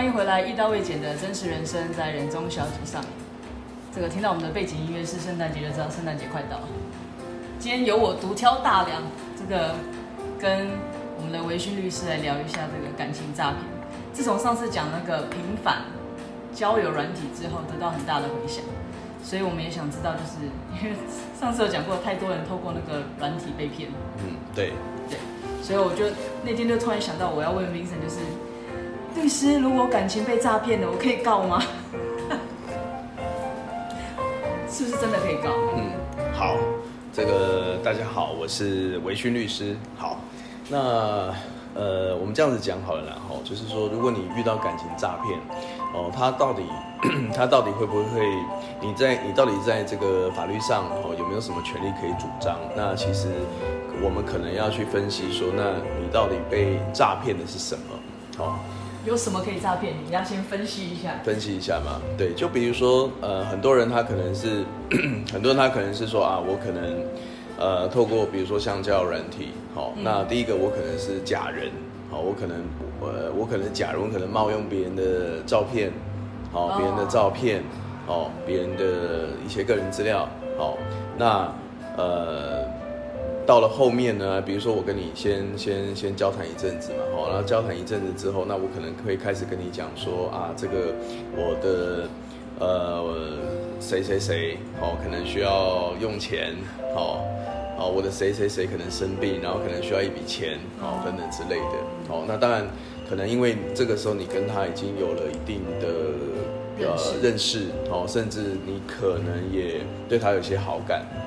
欢迎回来，一刀未剪的真实人生在人中小组上。这个听到我们的背景音乐是圣诞节，就知道圣诞节快到了。今天由我独挑大梁，这个跟我们的维勋律师来聊一下这个感情诈骗。自从上次讲那个平反交友软体之后，得到很大的回响，所以我们也想知道，就是因为上次有讲过，太多人透过那个软体被骗。嗯，对。对，所以我就那天就突然想到，我要问 Vincent，就是。律师，如果感情被诈骗了，我可以告吗？是不是真的可以告？嗯，好，这个大家好，我是维勋律师。好，那呃，我们这样子讲好了，然后就是说，如果你遇到感情诈骗，哦，他到底 他到底会不会？你在你到底在这个法律上哦有没有什么权利可以主张？那其实我们可能要去分析说，那你到底被诈骗的是什么？好。有什么可以诈骗你？你要先分析一下。分析一下嘛，对，就比如说，呃，很多人他可能是，很多人他可能是说啊，我可能，呃，透过比如说像交友软体，好、哦，嗯、那第一个我可能是假人，好、哦，我可能，呃，我可能假人，我可能冒用别人的照片，好、哦，别人的照片，好、哦，别人的一些个人资料，好、哦，那，呃。到了后面呢，比如说我跟你先先先交谈一阵子嘛，好，然后交谈一阵子之后，那我可能会开始跟你讲说啊，这个我的呃谁谁谁，哦，可能需要用钱，好，哦，我的谁谁谁可能生病，然后可能需要一笔钱，哦，等等之类的，哦，那当然可能因为这个时候你跟他已经有了一定的呃认识，哦，甚至你可能也对他有些好感，哦，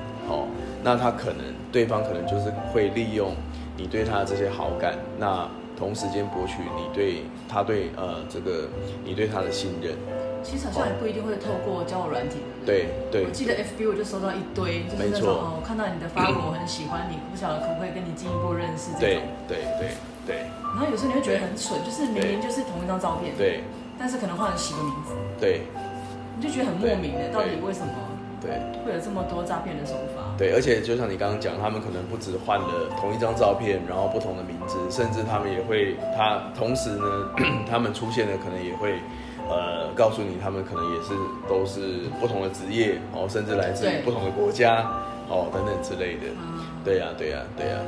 那他可能。对方可能就是会利用你对他的这些好感，那同时间博取你对他对呃这个你对他的信任。其实好像也不一定会透过交友软体的。对对。我记得 FB 我就收到一堆，就是那种哦，我看到你的发文，我很喜欢你，不晓得可不可以跟你进一步认识这种。对对对对。然后有时候你会觉得很蠢，就是明明就是同一张照片，对，但是可能换了十个名字，对，你就觉得很莫名的，到底为什么？对，会有这么多诈骗的手法。对，而且就像你刚刚讲，他们可能不止换了同一张照片，然后不同的名字，甚至他们也会，他同时呢，他们出现的可能也会，呃，告诉你他们可能也是都是不同的职业哦，甚至来自于不同的国家哦等等之类的。嗯、对呀、啊，对呀、啊，对呀、啊。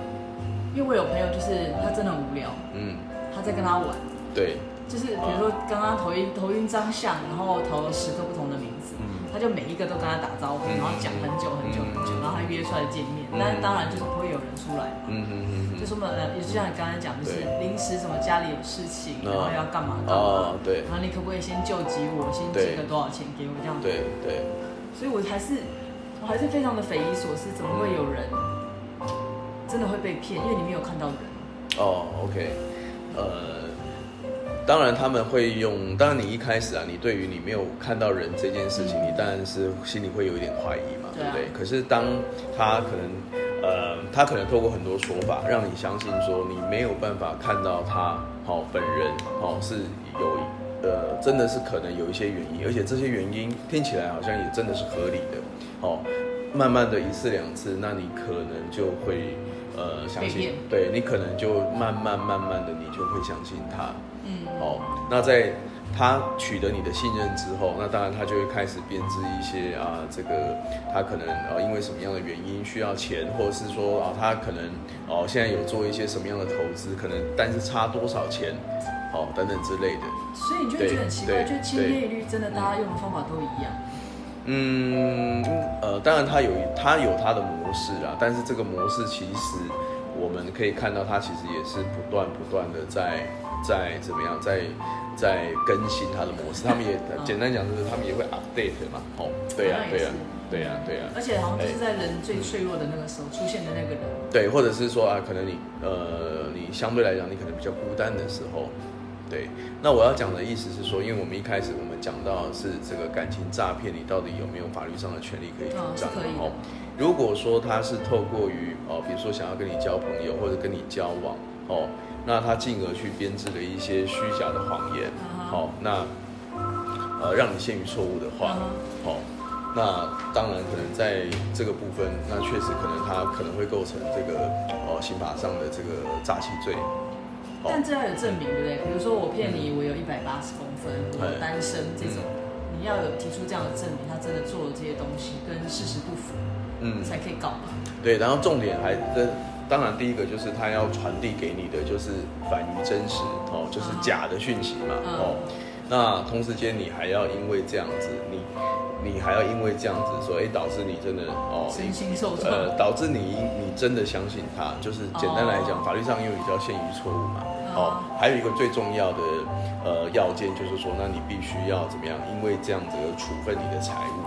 因为我有朋友就是他真的很无聊，嗯，他在跟他玩，对，就是比如说刚刚投一投一张相，然后投了十个不同的名字。他就每一个都跟他打招呼，然后讲很久很久很久，然后他约出来见面。但是当然就是不会有人出来嘛。嗯嗯嗯。就什么呃，也就像你刚才讲，就是临时什么家里有事情，然后要干嘛干嘛。对。然后你可不可以先救急我，先借个多少钱给我这样子？对对。所以我还是我还是非常的匪夷所思，怎么会有人真的会被骗？因为你没有看到人。哦，OK，呃。当然他们会用，当然你一开始啊，你对于你没有看到人这件事情，你当然是心里会有一点怀疑嘛，对不对？可是当他可能，呃，他可能透过很多说法，让你相信说你没有办法看到他，好，本人，好，是有，呃，真的是可能有一些原因，而且这些原因听起来好像也真的是合理的，好，慢慢的一次两次，那你可能就会，呃，相信，对，你可能就慢慢慢慢的你就会相信他。嗯，好，那在他取得你的信任之后，那当然他就会开始编织一些啊，这个他可能啊因为什么样的原因需要钱，或者是说啊他可能哦、啊、现在有做一些什么样的投资，可能但是差多少钱，好、啊、等等之类的。所以你就会觉得很奇怪，就千篇一律，真的大家用的方法都一样。嗯，呃，当然他有他有他的模式啦，但是这个模式其实我们可以看到，他其实也是不断不断的在。在怎么样，在在更新它的模式，他们也简单讲就是他们也会 update 嘛，哦，对呀，对呀，对呀，对呀，而且好像就是在人最脆弱的那个时候出现的那个人，对，或者是说啊，可能你呃，你相对来讲你可能比较孤单的时候，对，那我要讲的意思是说，因为我们一开始我们讲到是这个感情诈骗，你到底有没有法律上的权利可以主张？哦，如果说他是透过于哦，比如说想要跟你交朋友或者跟你交往，哦。那他进而去编制了一些虚假的谎言，好、uh 那呃让你陷于错误的话，好、uh 那当然可能在这个部分，那确实可能他可能会构成这个呃刑法上的这个诈欺罪，但这要有证明，对不对？比如说我骗你，我有一百八十公分，我单身这种，你要有提出这样的证明，他真的做了这些东西跟事实不符，嗯，才可以告嘛。对，然后重点还跟当然第一个就是他要传递给你的就是反于真实哦，就是假的讯息嘛哦。那同时间你还要因为这样子你。你还要因为这样子说，哎，导致你真的哦，身心受创，呃，导致你你真的相信他，就是简单来讲，法律上因为比较限于错误嘛，哦，还有一个最重要的呃要件就是说，那你必须要怎么样？因为这样子而处分你的财物，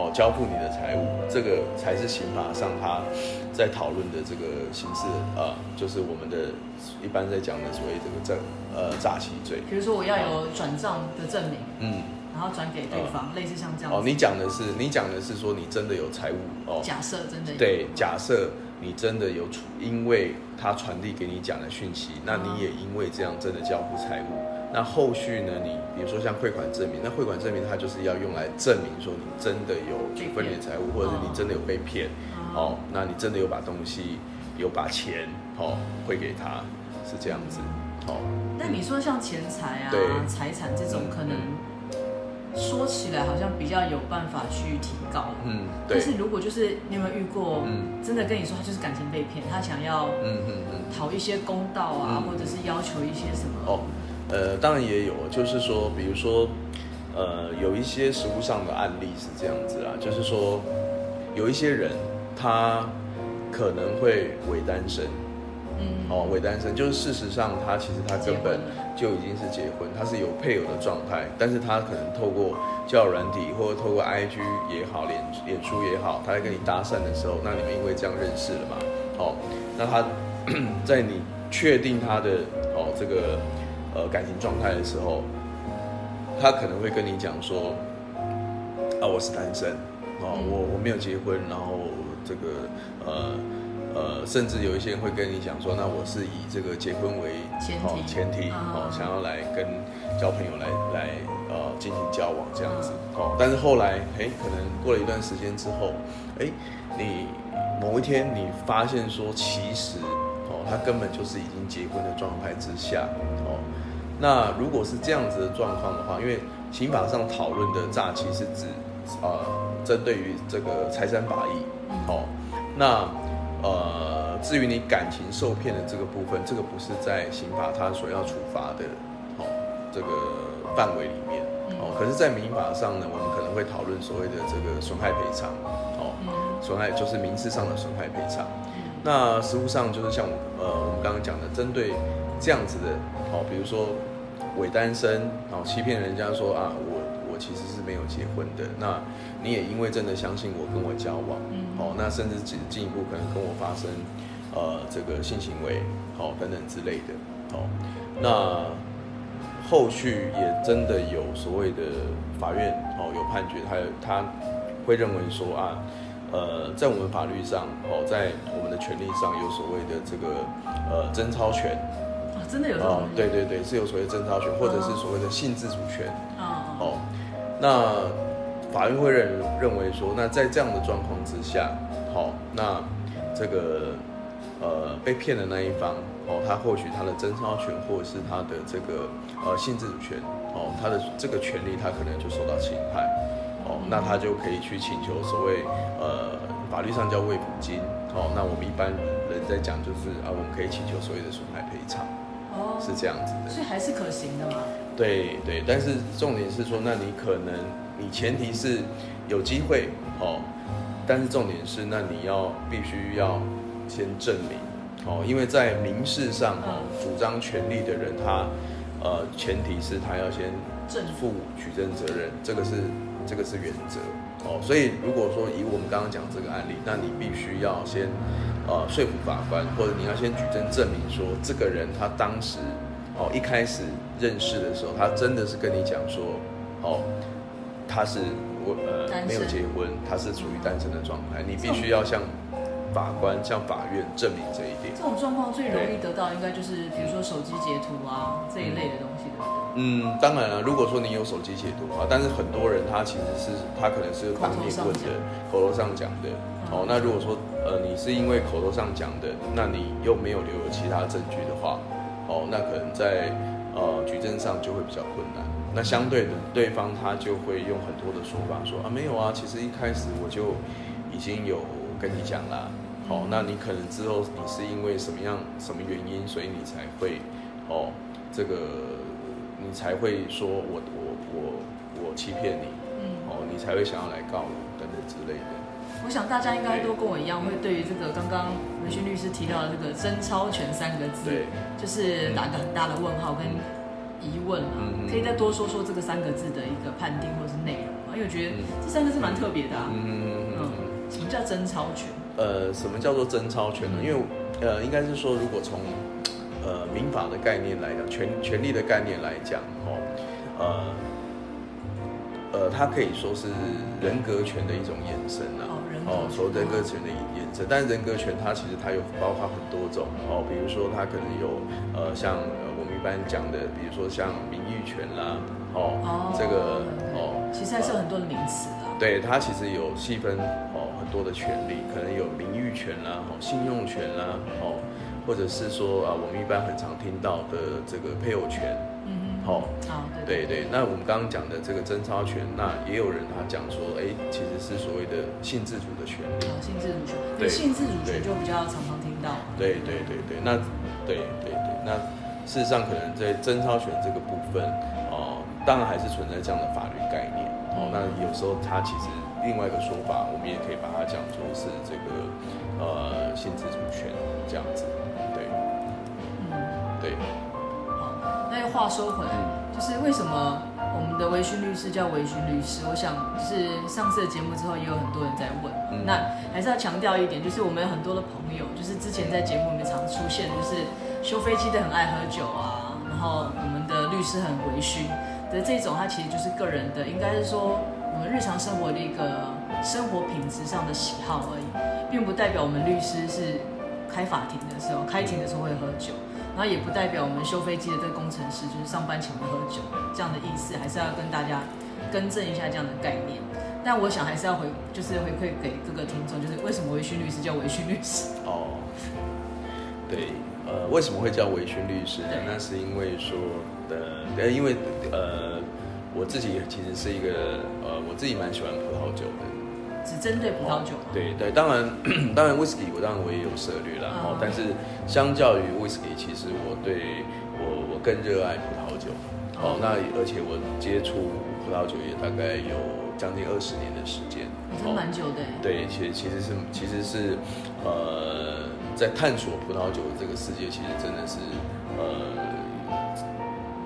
哦，交付你的财物，这个才是刑法上他在讨论的这个刑事呃，就是我们的一般在讲的所谓这个诈呃诈欺罪。比如说我要有转账的证明，嗯。然后转给对方，类似像这样。哦，你讲的是，你讲的是说你真的有财物哦。假设真的有。对，假设你真的有处，因为他传递给你讲的讯息，那你也因为这样真的交付财物。那后续呢？你比如说像汇款证明，那汇款证明它就是要用来证明说你真的有处分你的财物，或者是你真的有被骗。哦，那你真的有把东西，有把钱哦汇给他，是这样子。哦。那你说像钱财啊、财产这种可能。说起来好像比较有办法去提高，嗯，对。但是如果就是你有没有遇过，嗯，真的跟你说他就是感情被骗，他想要，嗯嗯嗯，讨一些公道啊，嗯、或者是要求一些什么？哦，呃，当然也有，就是说，比如说，呃，有一些实物上的案例是这样子啊，就是说，有一些人他可能会伪单身。嗯，哦，伪单身就是事实上，他其实他根本就已经是结婚，他是有配偶的状态，但是他可能透过交友软体或者透过 IG 也好，脸脸书也好，他在跟你搭讪的时候，那你们因为这样认识了嘛，哦，那他 在你确定他的哦这个呃感情状态的时候，他可能会跟你讲说，啊，我是单身，哦，我我没有结婚，然后这个呃。呃，甚至有一些人会跟你讲说，那我是以这个结婚为前前提哦，想要来跟交朋友来来呃进行交往这样子哦。但是后来，哎，可能过了一段时间之后，哎，你某一天你发现说，其实哦，他根本就是已经结婚的状态之下哦。那如果是这样子的状况的话，因为刑法上讨论的诈欺是指呃，针对于这个财产法益哦，那。呃，至于你感情受骗的这个部分，这个不是在刑法它所要处罚的，哦，这个范围里面，哦，可是，在民法上呢，我们可能会讨论所谓的这个损害赔偿，哦，损害就是民事上的损害赔偿。那实务上就是像呃我们刚刚讲的，针对这样子的，哦，比如说伪单身，然后欺骗人家说啊我我。其实是没有结婚的，那你也因为真的相信我，跟我交往，嗯哦，那甚至进进一步可能跟我发生，呃，这个性行为，哦，等等之类的，哦，那后续也真的有所谓的法院，哦，有判决，他他会认为说啊，呃，在我们法律上，哦，在我们的权利上有所谓的这个呃贞操权，啊，真的有这种？对对对，是有所谓贞操权，或者是所谓的性自主权，哦。那法院会认认为说，那在这样的状况之下，好，那这个呃被骗的那一方，哦，他或许他的贞操权或者是他的这个呃性自主权，哦，他的这个权利他可能就受到侵害，哦，那他就可以去请求所谓呃法律上叫慰抚金，哦，那我们一般人在讲就是啊，我们可以请求所谓的损害赔偿，哦，是这样子的，所以还是可行的吗？对对，但是重点是说，那你可能你前提是有机会哦，但是重点是，那你要必须要先证明哦，因为在民事上哦，主张权利的人他呃前提是他要先负举证责任，这个是这个是原则哦，所以如果说以我们刚刚讲这个案例，那你必须要先呃说服法官，或者你要先举证证明说这个人他当时。哦，一开始认识的时候，他真的是跟你讲说，哦，他是我呃没有结婚，他是处于单身的状态，你必须要向法官、向法院证明这一点。这种状况最容易得到，应该就是比如说手机截图啊这一类的东西，对不对？嗯，当然了，如果说你有手机截图啊，但是很多人他其实是他可能是当面问的，口头上讲的。哦，那如果说呃你是因为口头上讲的，那你又没有留有其他证据的话。哦，那可能在呃举证上就会比较困难。那相对的，对方他就会用很多的说法说啊，没有啊，其实一开始我就已经有跟你讲了。哦，那你可能之后你是因为什么样什么原因，所以你才会哦，这个你才会说我我我我欺骗你，嗯，哦，你才会想要来告我等等之类的。我想大家应该都跟我一样，会对于这个刚刚文勋律师提到的这个“真钞权”三个字，对，就是打个很大的问号跟疑问啊。可以再多说说这个三个字的一个判定或者是内容吗？因为我觉得这三个字蛮特别的啊。嗯嗯嗯。什么叫“真超权”？呃，什么叫做真超权呢？因为，呃，应该是说，如果从，呃，民法的概念来讲，权权利的概念来讲，哦，呃，呃，它可以说是人格权的一种延伸啊，哦，说人格权的延伸，但是人格权它其实它有包括很多种，哦，比如说它可能有，呃，像我们一般讲的，比如说像名誉权啦，哦，哦这个，哦，其实还是有很多的名词的，对，它其实有细分。多的权利，可能有名誉权啦，哦，信用权啦，哦，或者是说啊，我们一般很常听到的这个配偶权，嗯，好，好，对对。那我们刚刚讲的这个真钞权，那也有人他讲说，哎，其实是所谓的性自主的权利，性自主权，对，性自主权就比较常常听到，对对对对。那对对对，那事实上可能在真钞权这个部分，哦，当然还是存在这样的法律概念，哦，那有时候它其实。另外一个说法，我们也可以把它讲作是这个呃性自主权这样子，对，嗯，对。好，那又话说回来，就是为什么我们的微醺律师叫微醺律师？我想就是上次的节目之后，也有很多人在问。嗯、那还是要强调一点，就是我们有很多的朋友，就是之前在节目里面常出现，就是修飞机的很爱喝酒啊，然后我们的律师很微醺的这种，他其实就是个人的，应该是说。我们日常生活的一个生活品质上的喜好而已，并不代表我们律师是开法庭的时候、开庭的时候会喝酒，然后也不代表我们修飞机的这个工程师就是上班前会喝酒这样的意思，还是要跟大家更正一下这样的概念。但我想还是要回，就是回馈给各个听众，就是为什么维勋律师叫维勋律师？哦，对，呃，为什么会叫维勋律师呢？那是因为说，呃，因为呃。我自己其实是一个呃，我自己蛮喜欢葡萄酒的。只针对葡萄酒？对对，当然 当然威士忌我当然我也有涉猎了，哦，但是相较于威士忌，其实我对我我更热爱葡萄酒。哦，那而且我接触葡萄酒也大概有将近二十年的时间。真蛮久的。对，其实其实是其实是呃，在探索葡萄酒的这个世界，其实真的是呃。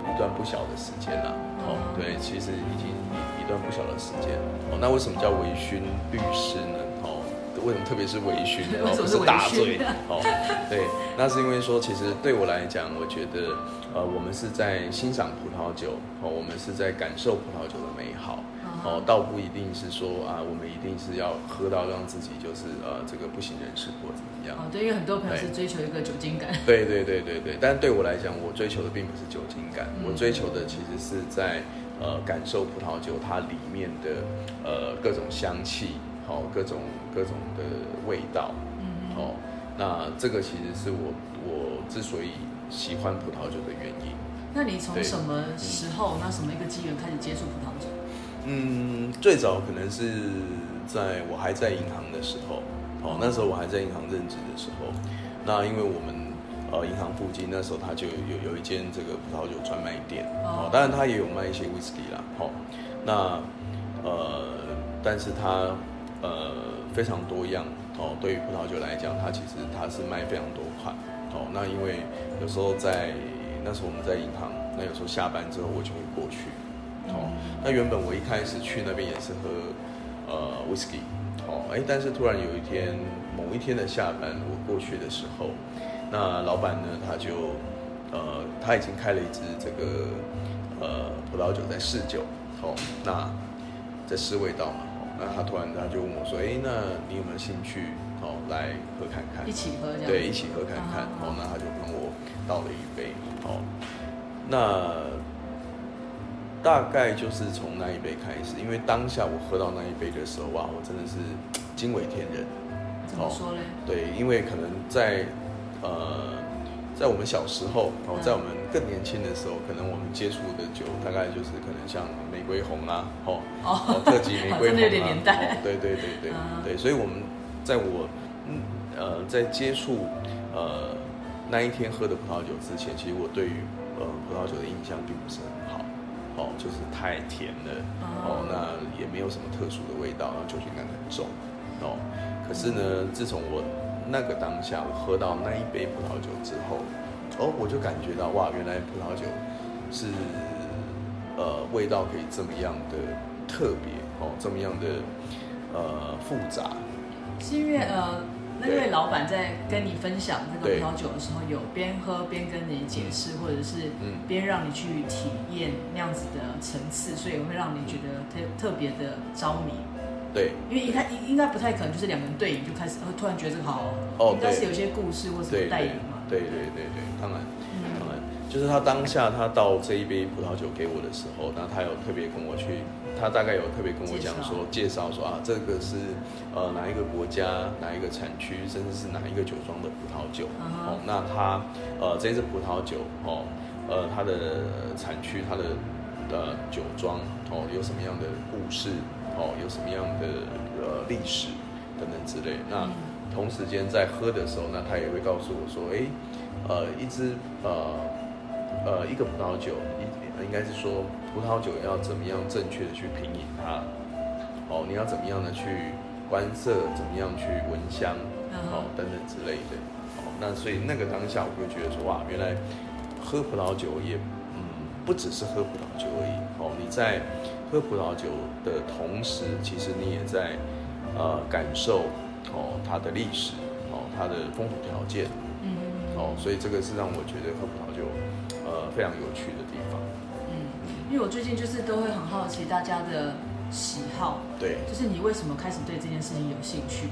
一段不小的时间了，哦，对，其实已经一一段不小的时间，哦，那为什么叫微醺律师呢？哦，为什么特别是微醺，哦，不是大醉，哦，对，那是因为说，其实对我来讲，我觉得，呃，我们是在欣赏葡萄酒，哦，我们是在感受葡萄酒的美好。哦，倒不一定是说啊，我们一定是要喝到让自己就是呃这个不省人事或怎么样。哦，对，因为很多朋友是追求一个酒精感。对对对对对，但对我来讲，我追求的并不是酒精感，嗯、我追求的其实是在呃感受葡萄酒它里面的呃各种香气，好、哦、各种各种的味道。嗯。哦，那这个其实是我我之所以喜欢葡萄酒的原因。那你从什么时候，嗯、那什么一个机缘开始接触葡萄酒？嗯，最早可能是在我还在银行的时候，哦，那时候我还在银行任职的时候，那因为我们呃银行附近那时候它就有有一间这个葡萄酒专卖店，哦，当然它也有卖一些威士忌啦，好，那呃，但是它呃非常多样，哦，对于葡萄酒来讲，它其实它是卖非常多款，哦，那因为有时候在那时候我们在银行，那有时候下班之后我就会过去。哦，那原本我一开始去那边也是喝，呃，whisky，哦，哎，但是突然有一天，某一天的下班，我过去的时候，那老板呢，他就，呃，他已经开了一支这个，呃，葡萄酒在试酒，哦，那在试味道嘛，哦，那他突然他就问我说，哎，那你有没有兴趣，哦，来喝看看？一起喝这样？对，一起喝看看，哦，那他就帮我倒了一杯，哦，那。大概就是从那一杯开始，因为当下我喝到那一杯的时候，哇，我真的是惊为天人。怎么说嘞？对，因为可能在呃在我们小时候哦，在我们更年轻的时候，可能我们接触的酒大概就是可能像玫瑰红啊，哦，哦，特级玫瑰红啊，对对对对对，所以我们在我嗯呃在接触呃那一天喝的葡萄酒之前，其实我对于呃葡萄酒的印象并不是很好，哦，就是太甜了，哦，那也没有什么特殊的味道，然后酒精感很重，哦，可是呢，自从我那个当下，我喝到那一杯葡萄酒之后，哦，我就感觉到哇，原来葡萄酒是呃味道可以这么样的特别哦，这么样的呃复杂。是因为呃那位老板在跟你分享这个葡萄酒的时候，有边喝边跟你解释，或者是边让你去体验那样子的层次，所以会让你觉得特特别的着迷。对，因为一开应应该不太可能，就是两个人对饮就开始，突然觉得这个好哦，应该是有些故事或者是代言嘛。对对对对，当然，就是他当下他倒这一杯葡萄酒给我的时候，那他有特别跟我去，他大概有特别跟我讲说，介绍说啊，这个是呃哪一个国家哪一个产区，甚至是哪一个酒庄的葡萄酒哦，那他呃这支葡萄酒哦，呃它的产区它的呃酒庄哦有什么样的故事。哦，有什么样的呃历史等等之类。那同时间在喝的时候，那他也会告诉我说，哎，呃，一支呃呃一个葡萄酒，应应该是说葡萄酒要怎么样正确的去品饮它。哦，你要怎么样的去观色，怎么样去闻香，哦等等之类的。哦，那所以那个当下，我会觉得说，哇，原来喝葡萄酒也嗯不只是喝葡萄酒而已。哦，你在。喝葡萄酒的同时，其实你也在，呃，感受哦它的历史，哦它的风土条件，嗯，哦，所以这个是让我觉得喝葡萄酒，呃，非常有趣的地方。嗯，因为我最近就是都会很好奇大家的喜好，对，就是你为什么开始对这件事情有兴趣？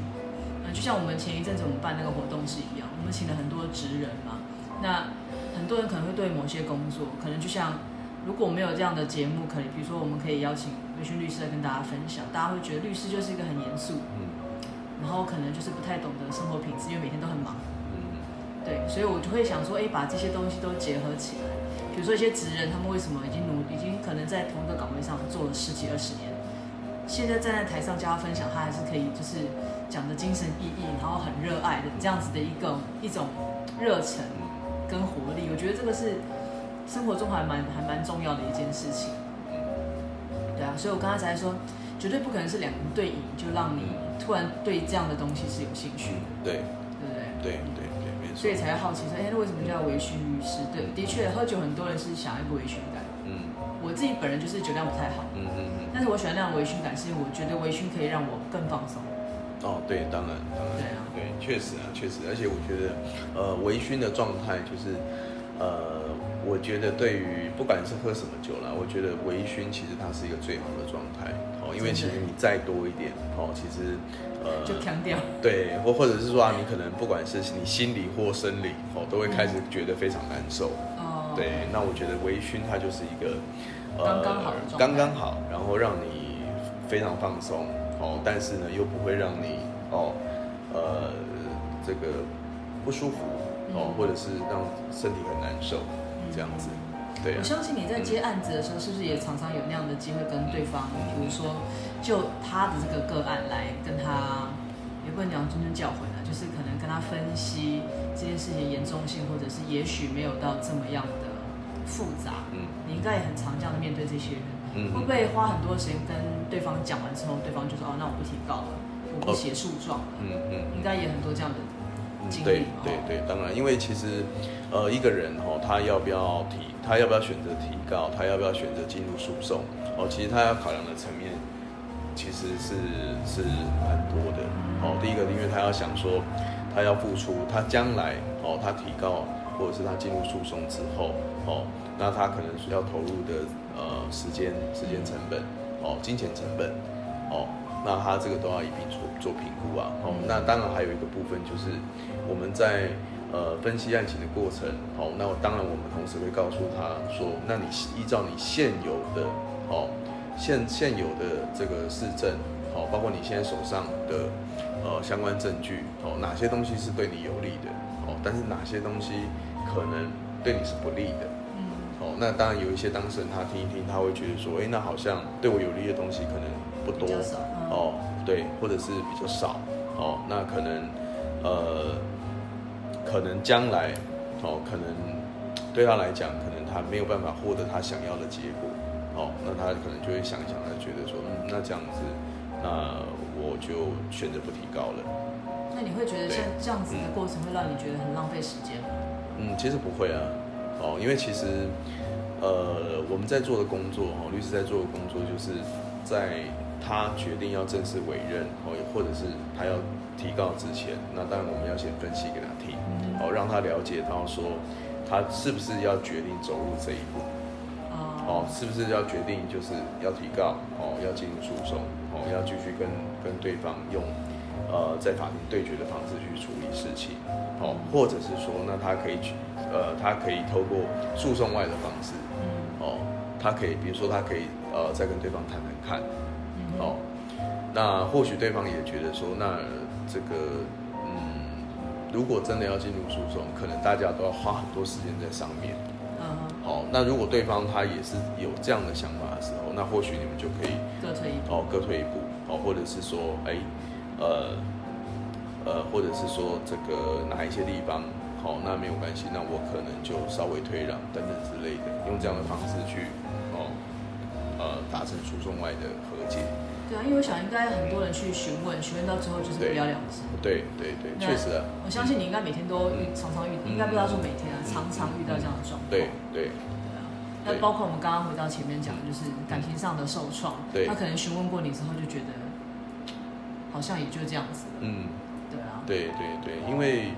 嗯，就像我们前一阵子我们办那个活动是一样，我们请了很多职人嘛，那很多人可能会对某些工作，可能就像。如果没有这样的节目，可能比如说我们可以邀请微醺律师来跟大家分享，大家会觉得律师就是一个很严肃，嗯，然后可能就是不太懂得生活品质，因为每天都很忙，嗯，对，所以我就会想说，哎，把这些东西都结合起来，比如说一些职人，他们为什么已经努，已经可能在同一个岗位上做了十几二十年，现在站在台上教他分享，他还是可以就是讲的精神奕奕，然后很热爱的这样子的一个一种热忱跟活力，我觉得这个是。生活中还蛮还蛮重要的一件事情，对啊，所以我刚才才说，绝对不可能是两人对饮就让你突然对这样的东西是有兴趣的，对，对不对？对对，所以才会好奇说，哎，那为什么叫微醺？律师？对，的确，喝酒很多人是想要一个微醺感，嗯，我自己本人就是酒量不太好，嗯嗯嗯，但是我喜欢那样微醺感，是因为我觉得微醺可以让我更放松。哦，对，当然，当然，对啊，对，确实啊，确实，而且我觉得，呃，微醺的状态就是，呃。我觉得对于不管是喝什么酒啦，我觉得微醺其实它是一个最好的状态。哦，因为其实你再多一点哦，其实呃就强调对，或或者是说啊，你可能不管是你心理或生理哦，都会开始觉得非常难受哦。对，那我觉得微醺它就是一个呃刚刚好刚刚好，然后让你非常放松哦，但是呢又不会让你哦呃这个不舒服哦，或者是让身体很难受。这样子，对、啊。我相信你在接案子的时候，是不是也常常有那样的机会跟对方，比如说就他的这个个案来跟他，也不能讲谆谆教诲啊，就是可能跟他分析这件事情严重性，或者是也许没有到这么样的复杂。嗯，你应该也很常这样的面对这些人。嗯，会不会花很多时间跟对方讲完之后，对方就说哦，那我不提告了，我不写诉状了。嗯嗯，应该也很多这样的。对对对，当然，因为其实，呃，一个人哦，他要不要提，他要不要选择提告，他要不要选择进入诉讼，哦，其实他要考量的层面其实是是蛮多的。哦，第一个，因为他要想说，他要付出，他将来哦，他提告或者是他进入诉讼之后，哦，那他可能需要投入的呃时间、时间成本，哦，金钱成本，哦。那他这个都要一并做做评估啊，哦，那当然还有一个部分就是我们在呃分析案情的过程，好，那当然我们同时会告诉他说，那你依照你现有的，哦，现现有的这个市证，好，包括你现在手上的呃相关证据，哦，哪些东西是对你有利的，哦，但是哪些东西可能对你是不利的。嗯，哦，那当然有一些当事人他听一听，他会觉得说，哎，那好像对我有利的东西可能不多，嗯、哦，对，或者是比较少，哦，那可能，呃，可能将来，哦，可能对他来讲，可能他没有办法获得他想要的结果，哦，那他可能就会想一想，他觉得说，嗯，那这样子，那我就选择不提高了。那你会觉得像这样子的过程会让你觉得很浪费时间吗？嗯，其实不会啊，哦，因为其实，呃，我们在做的工作，哈，律师在做的工作，就是在他决定要正式委任，哦，或者是他要提告之前，那当然我们要先分析给他听，哦，让他了解到说，他是不是要决定走入这一步，哦，是不是要决定就是要提告，哦，要进入诉讼，哦，要继续跟跟对方用。呃，在法庭对决的方式去处理事情，哦，或者是说，那他可以去，呃，他可以透过诉讼外的方式，哦，他可以，比如说，他可以，呃，再跟对方谈谈看，哦，那或许对方也觉得说，那这个，嗯，如果真的要进入诉讼，可能大家都要花很多时间在上面，嗯，好，那如果对方他也是有这样的想法的时候，那或许你们就可以各退一步，哦，各退一步，哦，或者是说，哎。呃，呃，或者是说这个哪一些地方好，那没有关系，那我可能就稍微退让等等之类的，用这样的方式去哦，呃，达成诉讼外的和解。对啊，因为我想应该很多人去询问，询问到最后就是不了了之。对对对，确实啊。我相信你应该每天都遇，常常遇，应该不知道说每天啊，常常遇到这样的状况。对对。那包括我们刚刚回到前面讲的，就是感情上的受创，他可能询问过你之后就觉得。好像也就这样子。嗯，对啊，对对对，因为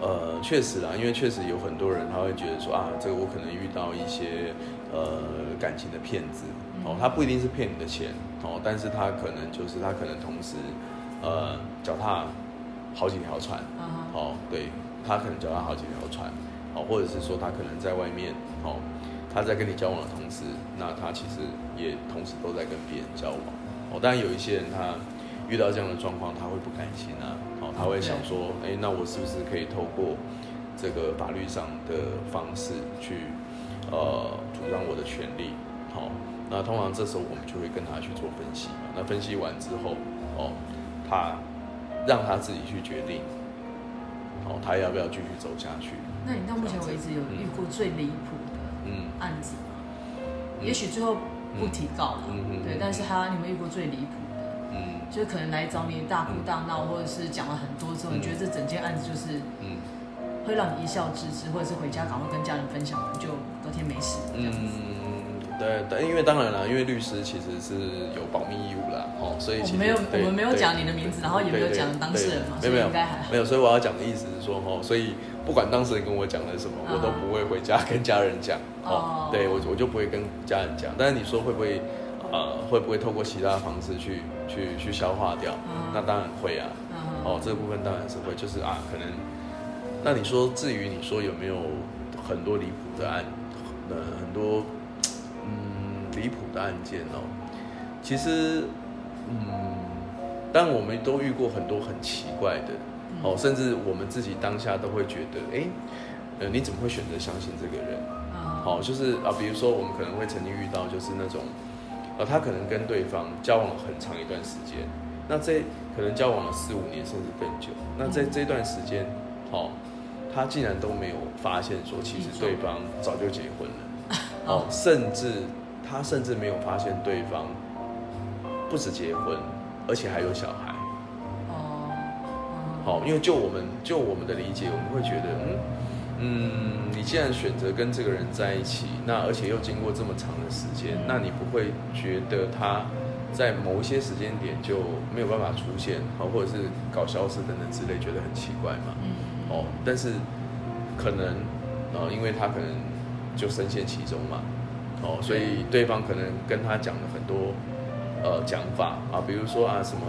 呃，确实啦，因为确实有很多人他会觉得说啊，这个我可能遇到一些呃感情的骗子哦，他不一定是骗你的钱哦，但是他可能就是他可能同时呃脚踏好几条船，哦，对，他可能脚踏好几条船哦，或者是说他可能在外面哦，他在跟你交往的同时，那他其实也同时都在跟别人交往哦，当然有一些人他。遇到这样的状况，他会不甘心啊，哦，他会想说，哎，那我是不是可以透过这个法律上的方式去，呃，主张我的权利？好，那通常这时候我们就会跟他去做分析嘛。那分析完之后，哦，他让他自己去决定，哦，他要不要继续走下去？那你到目前为止有遇过最离谱的嗯案子吗？嗯、也许最后不提告了，嗯、对，但是他你们遇过最离谱？嗯，就可能来找你大哭大闹，或者是讲了很多之后，你觉得这整件案子就是，嗯，会让你一笑置之，或者是回家赶快跟家人分享完，就隔天没事这样子。嗯，对对，因为当然了，因为律师其实是有保密义务啦，哦，所以其实没有我们没有讲你的名字，然后也没有讲当事人嘛，所以应该还好。没有，所以我要讲的意思是说，哦，所以不管当事人跟我讲了什么，我都不会回家 跟家人讲，哦，对我我就不会跟家人讲。但是你说会不会？呃，会不会透过其他方式去去去消化掉？嗯、那当然会啊。嗯、哦，这个部分当然是会，就是啊，可能。那你说，至于你说有没有很多离谱的案，呃，很多嗯离谱的案件哦，其实嗯，但我们都遇过很多很奇怪的，嗯、哦，甚至我们自己当下都会觉得，哎，呃，你怎么会选择相信这个人？好、哦，就是啊，比如说我们可能会曾经遇到，就是那种。呃，他可能跟对方交往了很长一段时间，那这可能交往了四五年甚至更久。那在这段时间，哦，他竟然都没有发现说，其实对方早就结婚了，哦，甚至他甚至没有发现对方不止结婚，而且还有小孩。哦，好，因为就我们就我们的理解，我们会觉得，嗯。既然选择跟这个人在一起，那而且又经过这么长的时间，那你不会觉得他在某一些时间点就没有办法出现，好，或者是搞消失等等之类，觉得很奇怪吗？哦，但是可能，呃，因为他可能就深陷其中嘛，哦，所以对方可能跟他讲了很多呃讲法啊，比如说啊什么。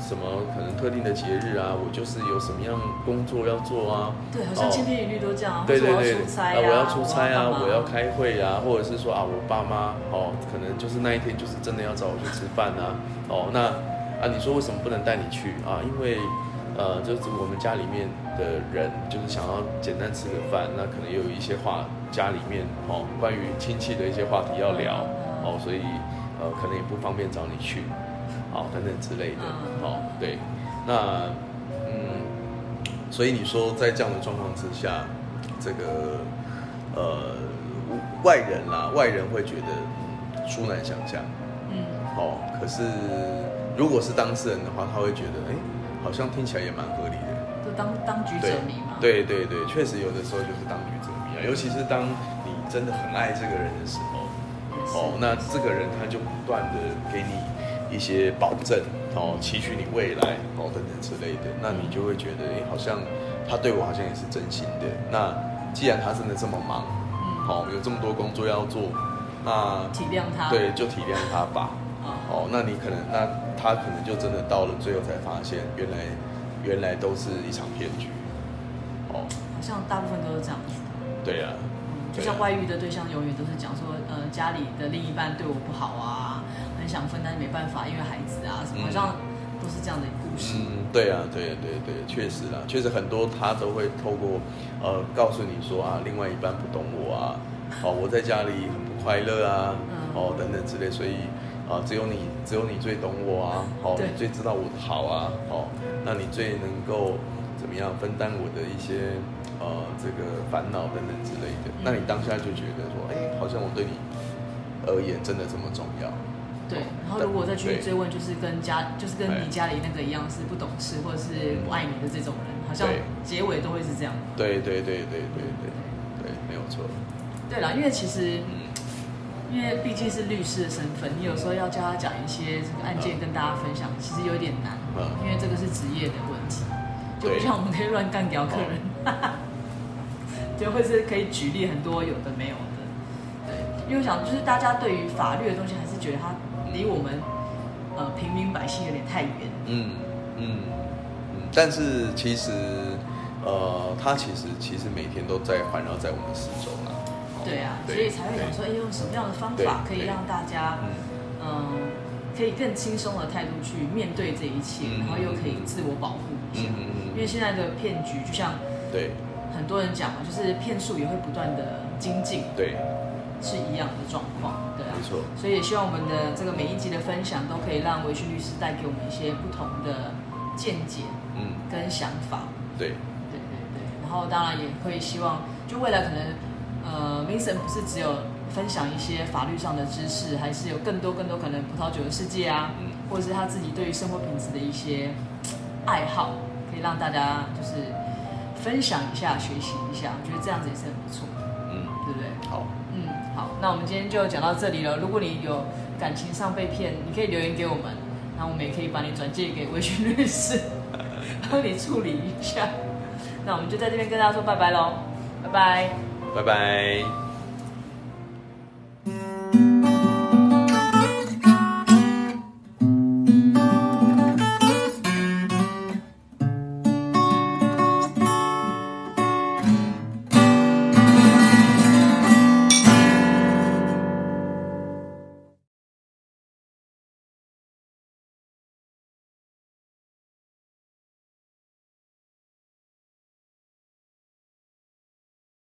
什么可能特定的节日啊？我就是有什么样工作要做啊？对，好像千篇一律都这样。对对对，啊，我要出差啊，我要开会啊，或者是说啊，我爸妈哦，可能就是那一天就是真的要找我去吃饭啊。哦，那啊，你说为什么不能带你去啊？因为呃，就是我们家里面的人，就是想要简单吃个饭，那可能也有一些话，家里面哦，关于亲戚的一些话题要聊哦，所以呃，可能也不方便找你去，好，等等之类的，好，对，那嗯，所以你说在这样的状况之下，这个呃。外人啦，外人会觉得殊难想象，嗯，哦，可是如果是当事人的话，他会觉得，哎，好像听起来也蛮合理的。就当当局者迷嘛。对对对，确实有的时候就是当局者迷啊，尤其是当你真的很爱这个人的时候，哦，那这个人他就不断的给你一些保证，哦，期许你未来，哦，等等之类的，那你就会觉得，哎，好像他对我好像也是真心的。那既然他真的这么忙。哦，有这么多工作要做，那体谅他，对，就体谅他吧。哦，那你可能，那他可能就真的到了最后才发现，原来原来都是一场骗局。哦，好像大部分都是这样子。对呀、就像外遇的对象，永远都是讲说，呃，家里的另一半对我不好啊，很想分，但是没办法，因为孩子啊什么，好像都是这样的故事。嗯，对啊，对对对，确实啦，确实很多他都会透过。呃，告诉你说啊，另外一半不懂我啊，哦，我在家里很不快乐啊，哦，等等之类，所以啊，只有你，只有你最懂我啊，哦，你最知道我的好啊，哦，那你最能够怎么样分担我的一些呃这个烦恼等等之类的，那你当下就觉得说，哎，好像我对你而言真的这么重要。对，然后如果再去追问，就是跟家，就是跟你家里那个一样，是不懂事或者是不爱你的这种人，好像结尾都会是这样。对对对对对对对，没有错。对了，因为其实，因为毕竟是律师的身份，你有时候要叫他讲一些这个案件跟大家分享，其实有点难，因为这个是职业的问题，就不像我们可以乱干掉客人，就会是可以举例很多有的没有的。对，因为我想就是大家对于法律的东西还是觉得他。离我们呃平民百姓有点太远。嗯嗯嗯，但是其实呃，他其实其实每天都在环绕在我们四周呢。对啊，所以才会想说，哎，用什么样的方法可以让大家嗯、可以更轻松的态度去面对这一切，然后又可以自我保护一下。因为现在的骗局就像对很多人讲嘛，就是骗术也会不断的精进。对。是一样的状况，对啊，没错。所以也希望我们的这个每一集的分享，都可以让维勋律师带给我们一些不同的见解，嗯，跟想法。对，对对对。然后当然也会希望，就未来可能，呃，Vincent 不是只有分享一些法律上的知识，还是有更多更多可能葡萄酒的世界啊，嗯，或者是他自己对于生活品质的一些爱好，可以让大家就是分享一下、学习一下。我觉得这样子也是很不错，嗯，对不对？好。那我们今天就讲到这里了。如果你有感情上被骗，你可以留言给我们，那我们也可以把你转介给维勋律师，帮你处理一下。那我们就在这边跟大家说拜拜喽，拜拜，拜拜。